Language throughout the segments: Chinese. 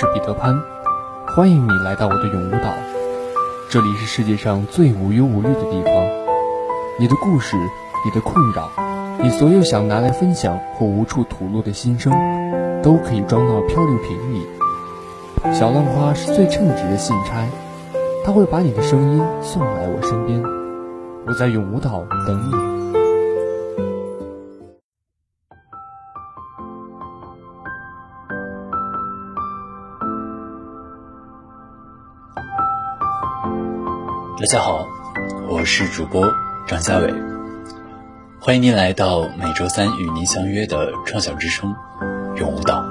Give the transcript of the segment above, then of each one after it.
是彼得潘，欢迎你来到我的永无岛。这里是世界上最无忧无虑的地方。你的故事，你的困扰，你所有想拿来分享或无处吐露的心声，都可以装到漂流瓶里。小浪花是最称职的信差，它会把你的声音送来我身边。我在永无岛等你。大家好，我是主播张家伟，欢迎您来到每周三与您相约的创想之声永无岛。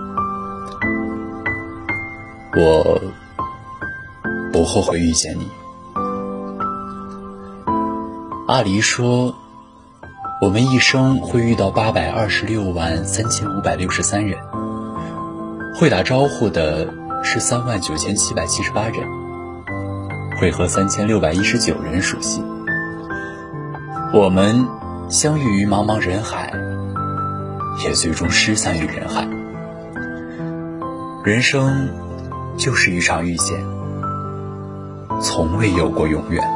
我不后悔遇见你。阿离说，我们一生会遇到八百二十六万三千五百六十三人，会打招呼的是三万九千七百七十八人。会和三千六百一十九人熟悉。我们相遇于茫茫人海，也最终失散于人海。人生就是一场遇见，从未有过永远。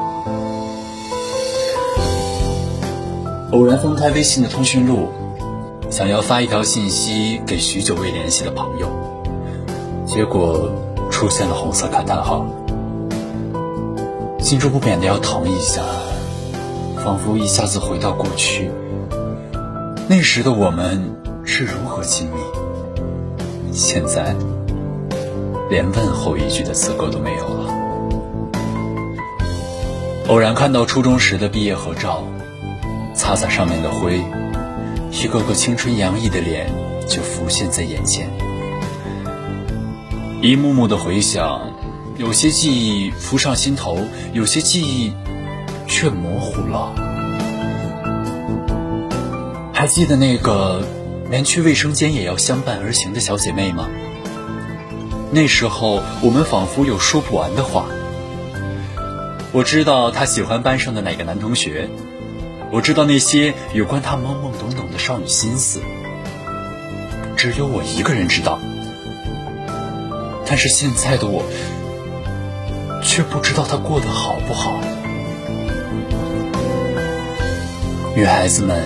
偶然翻开微信的通讯录，想要发一条信息给许久未联系的朋友，结果出现了红色感叹号。心中不免的要疼一下，仿佛一下子回到过去。那时的我们是如何亲密，现在连问候一句的资格都没有了。偶然看到初中时的毕业合照，擦擦上面的灰，一个个青春洋溢的脸就浮现在眼前，一幕幕的回想。有些记忆浮上心头，有些记忆却模糊了。还记得那个连去卫生间也要相伴而行的小姐妹吗？那时候我们仿佛有说不完的话。我知道她喜欢班上的哪个男同学，我知道那些有关她懵懵懂懂的少女心思，只有我一个人知道。但是现在的我。却不知道他过得好不好。女孩子们，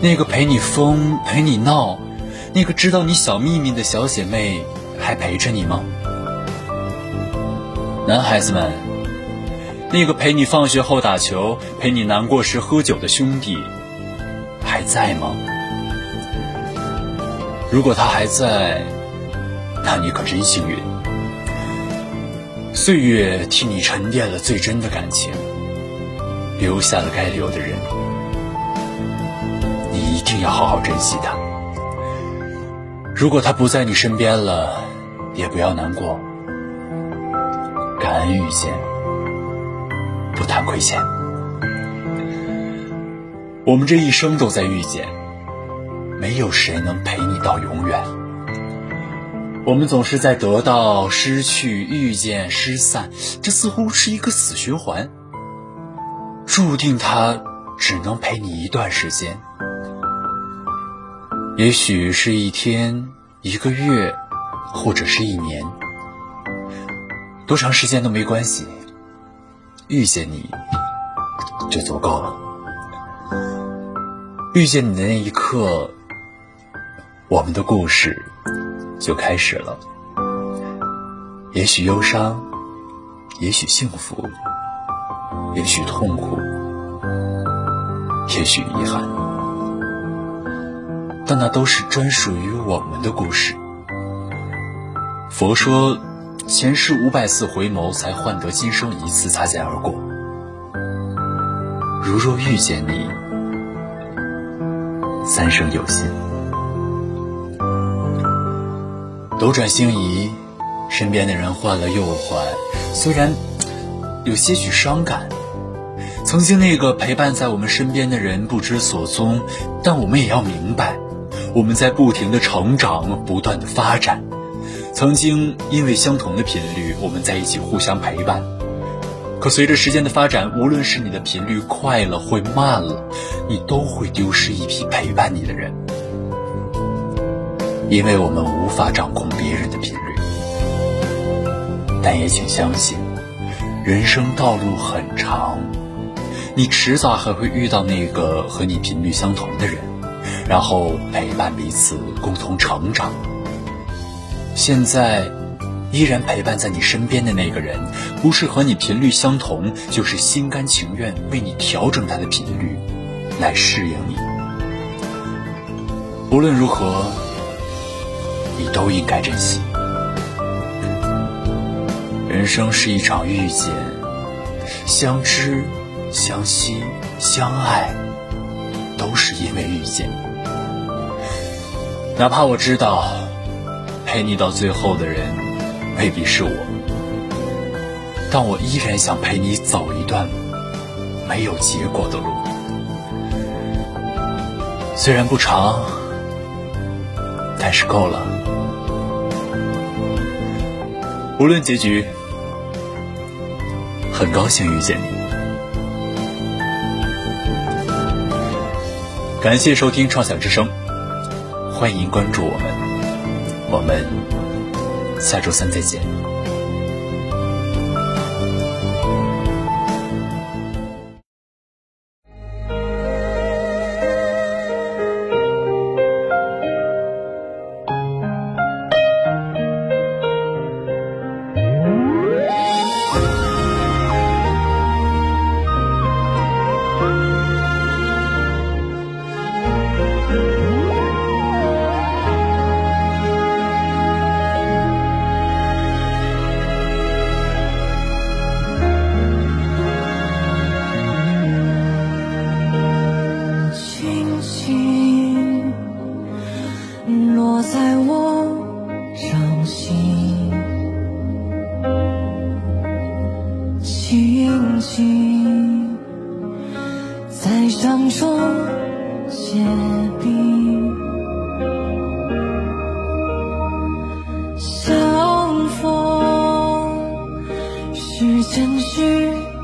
那个陪你疯、陪你闹，那个知道你小秘密的小姐妹，还陪着你吗？男孩子们，那个陪你放学后打球、陪你难过时喝酒的兄弟，还在吗？如果他还在，那你可真幸运。岁月替你沉淀了最真的感情，留下了该留的人，你一定要好好珍惜他。如果他不在你身边了，也不要难过，感恩遇见，不谈亏欠。我们这一生都在遇见，没有谁能陪你到永远。我们总是在得到、失去、遇见、失散，这似乎是一个死循环。注定它只能陪你一段时间，也许是一天、一个月，或者是一年，多长时间都没关系。遇见你就足够了。遇见你的那一刻，我们的故事。就开始了，也许忧伤，也许幸福，也许痛苦，也许遗憾，但那都是专属于我们的故事。佛说，前世五百次回眸，才换得今生一次擦肩而过。如若遇见你，三生有幸。斗转星移，身边的人换了又换，虽然有些许伤感。曾经那个陪伴在我们身边的人不知所踪，但我们也要明白，我们在不停的成长，不断的发展。曾经因为相同的频率，我们在一起互相陪伴。可随着时间的发展，无论是你的频率快了或慢了，你都会丢失一批陪伴你的人。因为我们无法掌控别人的频率。但也请相信，人生道路很长，你迟早还会遇到那个和你频率相同的人，然后陪伴彼此，共同成长。现在，依然陪伴在你身边的那个人，不是和你频率相同，就是心甘情愿为你调整他的频率，来适应你。无论如何，你都应该珍惜。人生是一场遇见，相知、相惜、相爱，都是因为遇见。哪怕我知道，陪你到最后的人未必是我，但我依然想陪你走一段没有结果的路。虽然不长，但是够了。无论结局。很高兴遇见你，感谢收听《创想之声》，欢迎关注我们，我们下周三再见。城市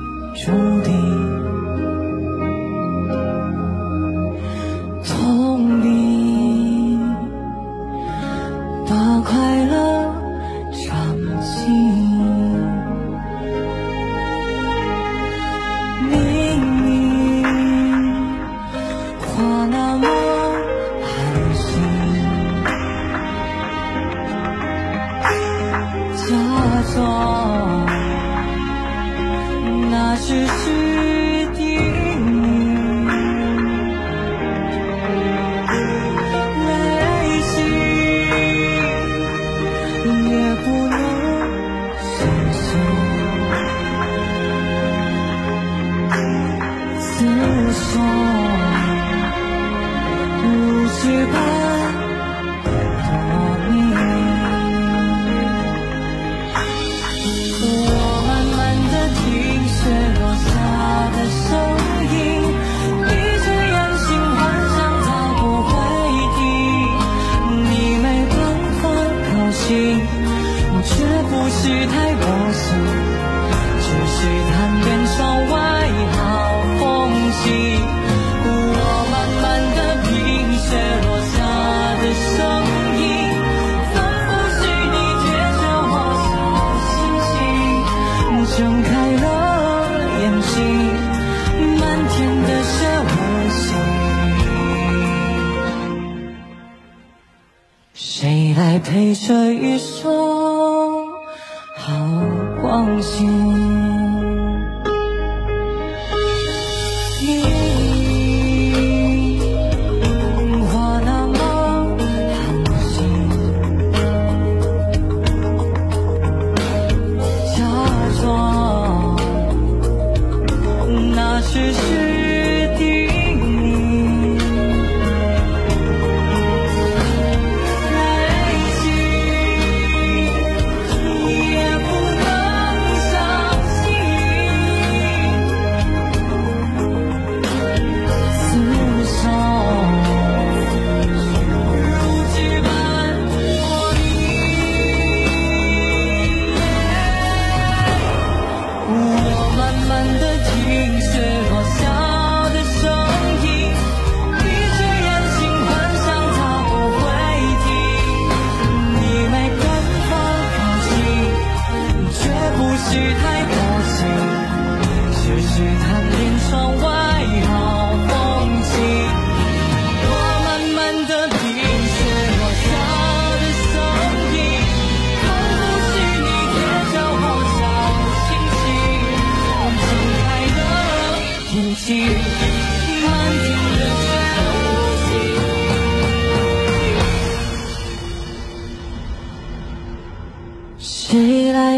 别说好光景你我那么寒心假装那只是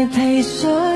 陪这